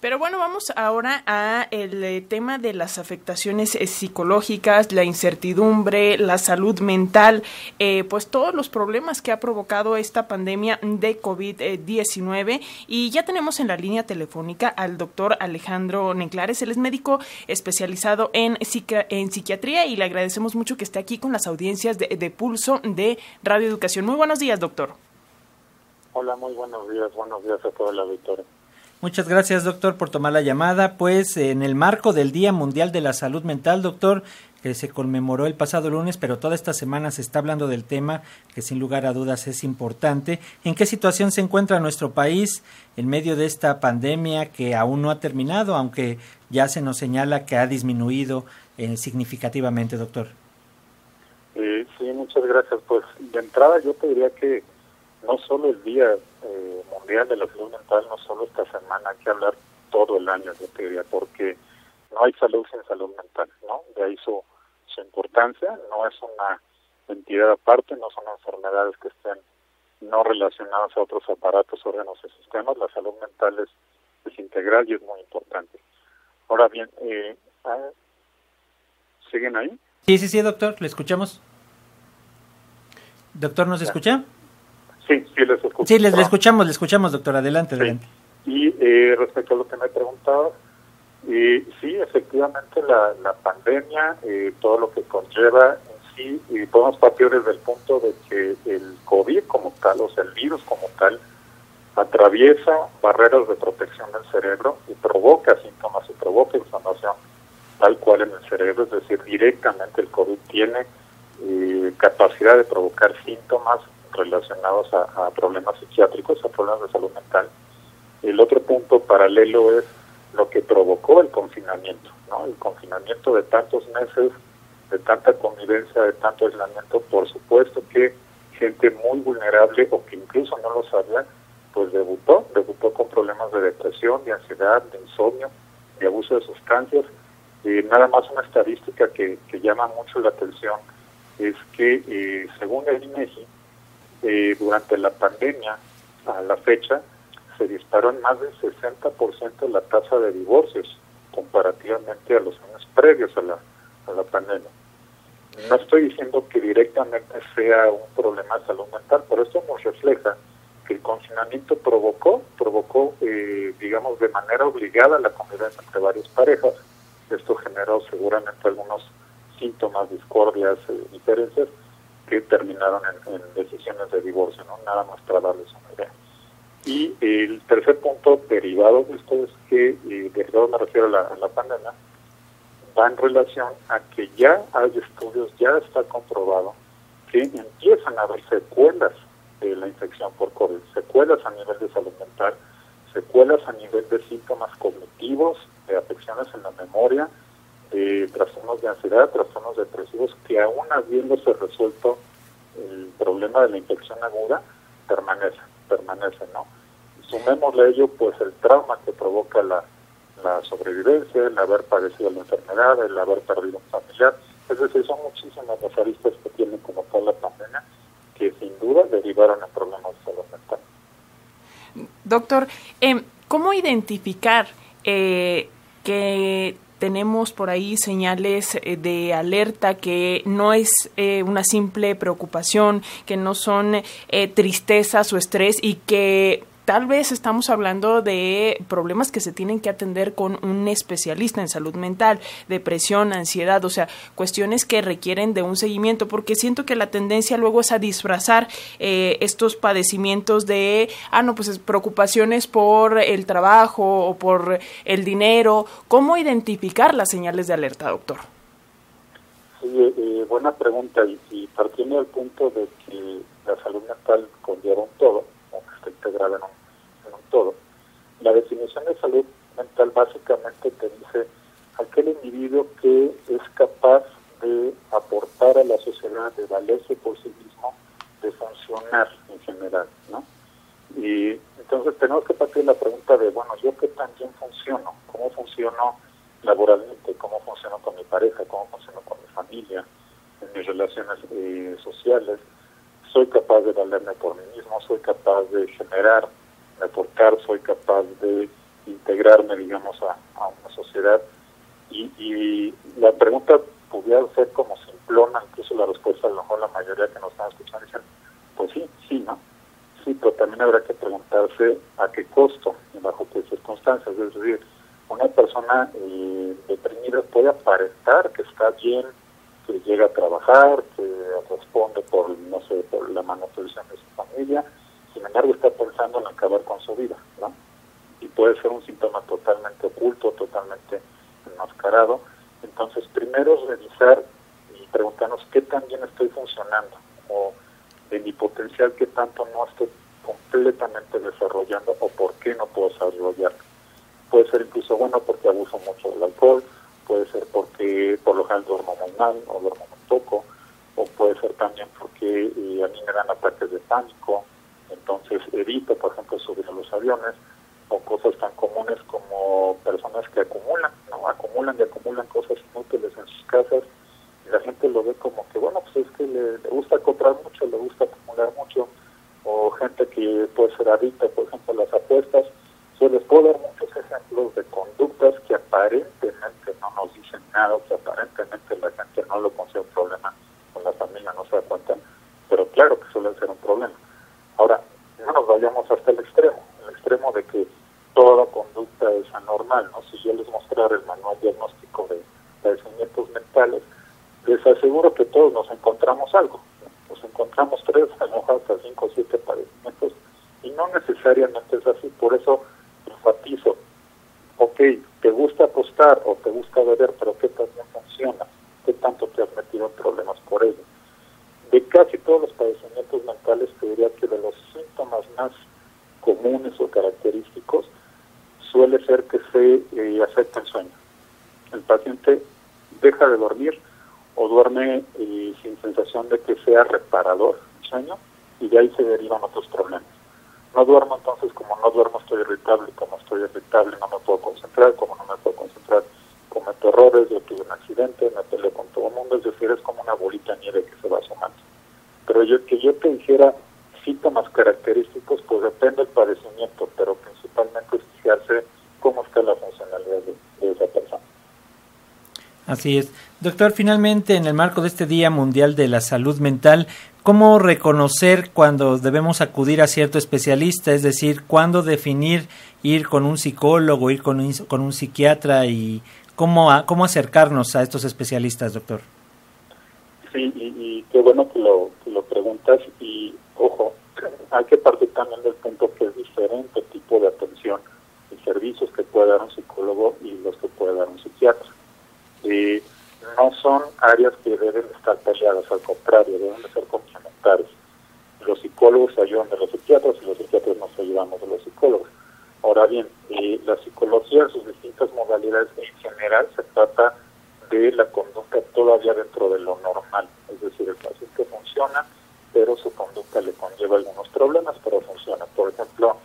Pero bueno, vamos ahora a el eh, tema de las afectaciones eh, psicológicas, la incertidumbre, la salud mental, eh, pues todos los problemas que ha provocado esta pandemia de COVID-19. Y ya tenemos en la línea telefónica al doctor Alejandro Neclares. Él es médico especializado en, psiquiatría y le agradecemos mucho que esté aquí con las audiencias de, de Pulso de Radio Educación. Muy buenos días, doctor. Hola, muy buenos días. Buenos días a toda la auditoría. Muchas gracias, doctor, por tomar la llamada. Pues en el marco del Día Mundial de la Salud Mental, doctor, que se conmemoró el pasado lunes, pero toda esta semana se está hablando del tema que sin lugar a dudas es importante. ¿En qué situación se encuentra nuestro país en medio de esta pandemia que aún no ha terminado, aunque ya se nos señala que ha disminuido eh, significativamente, doctor? Eh, sí, muchas gracias. Pues de entrada yo te diría que no solo el Día eh, Mundial de la Salud Mental, no solo esta semana, hay que hablar todo el año, yo te diría, porque no hay salud sin salud mental, ¿no? De ahí su, su importancia, no es una entidad aparte, no son enfermedades que estén no relacionadas a otros aparatos, órganos y sistemas, la salud mental es, es integral y es muy importante. Ahora bien, eh, ah, ¿siguen ahí? Sí, sí, sí, doctor, le escuchamos. Doctor, ¿nos escucha? Sí, sí, les escuchamos. Sí, les, escuchamos, le escuchamos, doctor. Adelante, adelante. Y eh, respecto a lo que me preguntaba, eh, sí, efectivamente la, la pandemia, eh, todo lo que conlleva en sí, y podemos partir desde el punto de que el COVID como tal, o sea, el virus como tal, atraviesa barreras de protección del cerebro y provoca síntomas y provoca inflamación tal cual en el cerebro, es decir, directamente el COVID tiene eh, capacidad de provocar síntomas relacionados a, problemas psiquiátricos, a problemas de salud mental. El otro punto paralelo es lo que provocó el confinamiento, ¿no? El confinamiento de tantos meses, de tanta convivencia, de tanto aislamiento, por supuesto que gente muy vulnerable o que incluso no lo sabía, pues debutó, debutó con problemas de depresión, de ansiedad, de insomnio, de abuso de sustancias. Y nada más una estadística que, que llama mucho la atención es que eh, según el INEGI, eh, durante la pandemia, a la fecha, se disparó en más del 60% la tasa de divorcios comparativamente a los años previos a la, a la pandemia. No estoy diciendo que directamente sea un problema de salud mental, pero esto nos refleja que el confinamiento provocó, provocó, eh, digamos, de manera obligada la convivencia entre varias parejas. Esto generó seguramente algunos síntomas, discordias, eh, diferencias, en, decisiones de divorcio, ¿no? Nada más para darles una idea. Y el tercer punto derivado de esto es que, y derivado me refiero a la, a la pandemia, va en relación a que ya hay estudios, ya está comprobado que empiezan a haber secuelas de la infección por COVID, secuelas a nivel de salud mental, secuelas a nivel de síntomas cognitivos, de afecciones en la memoria, de trastornos de ansiedad, trastornos depresivos, que aún habiéndose resuelto el problema de la infección aguda, permanece, permanece, ¿no? Sumémosle a ello, pues, el trauma que provoca la, la sobrevivencia, el haber padecido la enfermedad, el haber perdido un familiar. Es decir, son muchísimas las aristas que tiene como tal la pandemia que sin duda derivaron en problemas de salud mental. Doctor, eh, ¿cómo identificar eh, que tenemos por ahí señales eh, de alerta que no es eh, una simple preocupación, que no son eh, tristezas o estrés y que tal vez estamos hablando de problemas que se tienen que atender con un especialista en salud mental, depresión, ansiedad, o sea, cuestiones que requieren de un seguimiento, porque siento que la tendencia luego es a disfrazar eh, estos padecimientos de, ah, no, pues preocupaciones por el trabajo o por el dinero. ¿Cómo identificar las señales de alerta, doctor? Sí, eh, buena pregunta, y, partiendo del punto de que la salud mental conlleva un todo, o que está integrada en un todo. La definición de salud mental básicamente te dice aquel individuo que es capaz de aportar a la sociedad, de valerse por sí mismo, de funcionar en general, ¿no? Y entonces tenemos que partir la pregunta de, bueno, ¿yo qué tan bien funciono? ¿Cómo funciono laboralmente? ¿Cómo funciono con mi pareja? ¿Cómo funciono con mi familia? En mis relaciones eh, sociales. ¿Soy capaz de valerme por mí mismo? ¿Soy capaz de generar aportar, soy capaz de integrarme, digamos, a, una sociedad. Y, la pregunta pudiera ser como simplona, incluso la respuesta a lo mejor la mayoría que nos están escuchando dicen, pues sí, sí, ¿no? Sí, pero también habrá que preguntarse a qué costo y bajo qué circunstancias. Es decir, una persona eh, deprimida puede aparentar que está bien, que llega a trabajar, que responde por, no sé, por la manutención de su familia, sin embargo está pensando en acabar con su vida, ¿no? Y puede ser un síntoma totalmente oculto, totalmente enmascarado. Entonces, primero revisar y preguntarnos qué tan bien estoy funcionando, o de mi potencial qué tanto no estoy completamente desarrollando, o por qué no puedo desarrollarlo. Puede ser incluso bueno porque abuso mucho del alcohol, puede ser porque por lo general duermo muy mal o duermo muy poco, o puede ser también porque eh, a mí me dan ataques de pánico, entonces evito, por ejemplo, subir a los aviones, o cosas tan comunes como personas que acumulan, ¿no? acumulan y acumulan cosas inútiles en sus casas, y la gente lo ve como que, bueno, pues es que le, gusta comprar mucho, le gusta acumular mucho, o gente que puede ser adicta, por ejemplo, las apuestas, se les puedo dar muchos ejemplos de conductas que aparentemente no nos dicen nada, que aparentemente la gente no lo considera un problema, con la familia no se da cuenta, pero claro que suele ser un problema. Ahora, no nos vayamos hasta el extremo, el extremo de que toda conducta es anormal, ¿no? Si yo les mostrara el manual diagnóstico de padecimientos mentales, les aseguro que todos nos encontramos algo. Nos encontramos tres, a lo mejor hasta cinco o siete padecimientos, y no necesariamente es así. Por eso enfatizo, ok, te gusta apostar o te gusta beber, pero ¿qué también funciona? ¿Qué tanto te has metido en problemas por ello? De casi todos los padecimientos mentales, te diría que de los síntomas más comunes o característicos suele ser que se eh, afecta el sueño. El paciente deja de dormir o duerme eh, sin sensación de que sea reparador el sueño y de ahí se derivan otros problemas no duermo, entonces como no duermo estoy irritable, como estoy irritable no me puedo concentrar, como no me puedo concentrar cometo errores, yo tuve un accidente, me peleo con todo el mundo, es decir, es como una bolita de nieve que se va sumando. Pero yo que yo te dijera síntomas característicos, pues depende del padecimiento, pero principalmente es fijarse cómo está la funcionalidad de esa persona. Así es. Doctor, finalmente, en el marco de este Día Mundial de la Salud Mental, ¿cómo reconocer cuando debemos acudir a cierto especialista? Es decir, ¿cuándo definir ir con un psicólogo, ir con un, con un psiquiatra y cómo, cómo acercarnos a estos especialistas, doctor? Sí, y, qué bueno que lo, que lo preguntas. Y ojo, hay que partir también del punto que es diferente tipo de atención y servicios que puede dar un psicólogo y los que puede dar un psiquiatra eh, no son áreas que deben estar peleadas, al contrario, deben de ser complementarias. Los psicólogos ayudan de los psiquiatras y los psiquiatras nos ayudamos de los psicólogos. Ahora bien, eh, la psicología sus distintas modalidades en general se trata de la conducta todavía dentro de lo normal, es decir, el paciente funciona, pero su conducta le conlleva algunos problemas, pero funciona. Por ejemplo,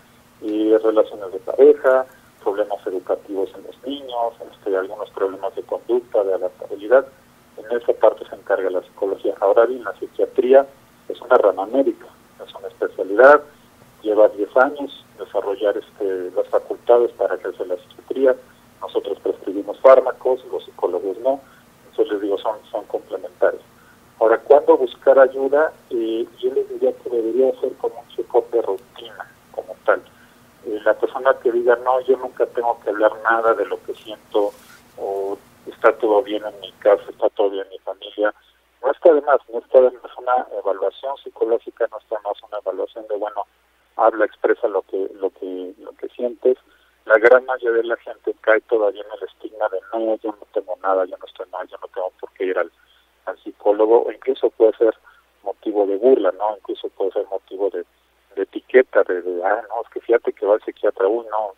y relaciones de pareja, problemas educativos en los niños, este, algunos problemas de conducta, de adaptabilidad. En esa parte se encarga la psicología. Ahora bien, la psiquiatría es una rama médica, es una especialidad, lleva 10 años desarrollar este, las facultades para ejercer la psiquiatría. Nosotros prescribimos fármacos, los psicólogos no. Entonces les digo, son, son complementarios. Ahora, ¿cuándo buscar ayuda? Eh, yo les diría que debería ser como un check de rutina, como tal la persona que diga, no, yo nunca tengo que hablar nada de lo que siento, está todo bien en mi casa, está todo bien en mi familia, no está de más, no está de más una evaluación psicológica, no está de más una evaluación de, bueno, habla, expresa lo que, lo que, lo que sientes. La gran mayoría de la gente cae todavía en el estigma de, no, yo no tengo nada, yo no estoy mal, yo no tengo por qué ir al, al psicólogo, o incluso puede ser motivo de burla, ¿no? Incluso puede ser motivo de de etiqueta, de, ah, no, es que fíjate que va al psiquiatra, uy, no,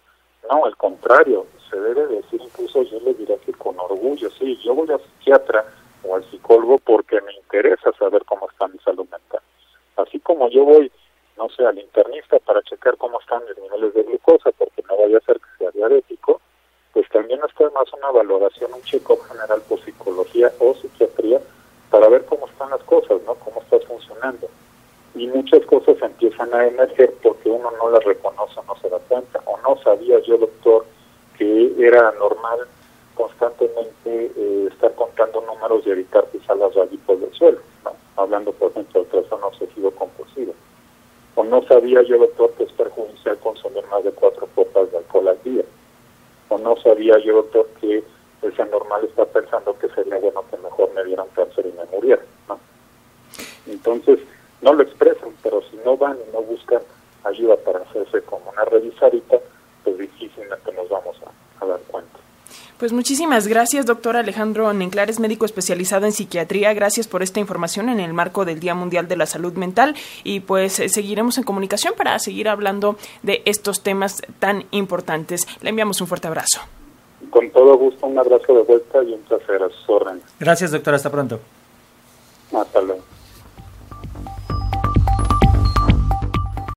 no, al contrario, se debe decir incluso, yo le diría que con orgullo, sí, yo voy al psiquiatra o al psicólogo porque me interesa saber cómo está mi salud mental. Así como yo voy, no sé, al internista para checar cómo están mis niveles de glucosa, porque no vaya a ser que sea diabético, pues también está más una valoración, un check-up general por psicología o psiquiatría para ver cómo están las cosas, ¿no? Cómo estás funcionando y muchas cosas empiezan a emerger porque uno no las reconoce, no se da cuenta, o no sabía yo, doctor, que era normal constantemente eh, estar contando números y evitar pisar las rayitas del suelo, hablando por ejemplo de trastorno obsesivo compulsivo. O no sabía yo, doctor, que es perjudicial consumir más de cuatro copas de alcohol al día. O no sabía yo, doctor, que ese anormal está pensando que sería bueno que mejor me dieran cáncer y me muriera. ¿no? Entonces, no lo expresan, pero si no van y no buscan ayuda para hacerse como una revisadita, pues difícilmente nos vamos a, dar cuenta. Pues muchísimas gracias, doctor Alejandro Nenclares, médico especializado en psiquiatría. Gracias por esta información en el marco del Día Mundial de la Salud Mental y pues eh, seguiremos en comunicación para seguir hablando de estos temas tan importantes. Le enviamos un fuerte abrazo. Con todo gusto, un abrazo de vuelta y un placer a sus órdenes. Gracias, doctor. Hasta pronto. Hasta luego.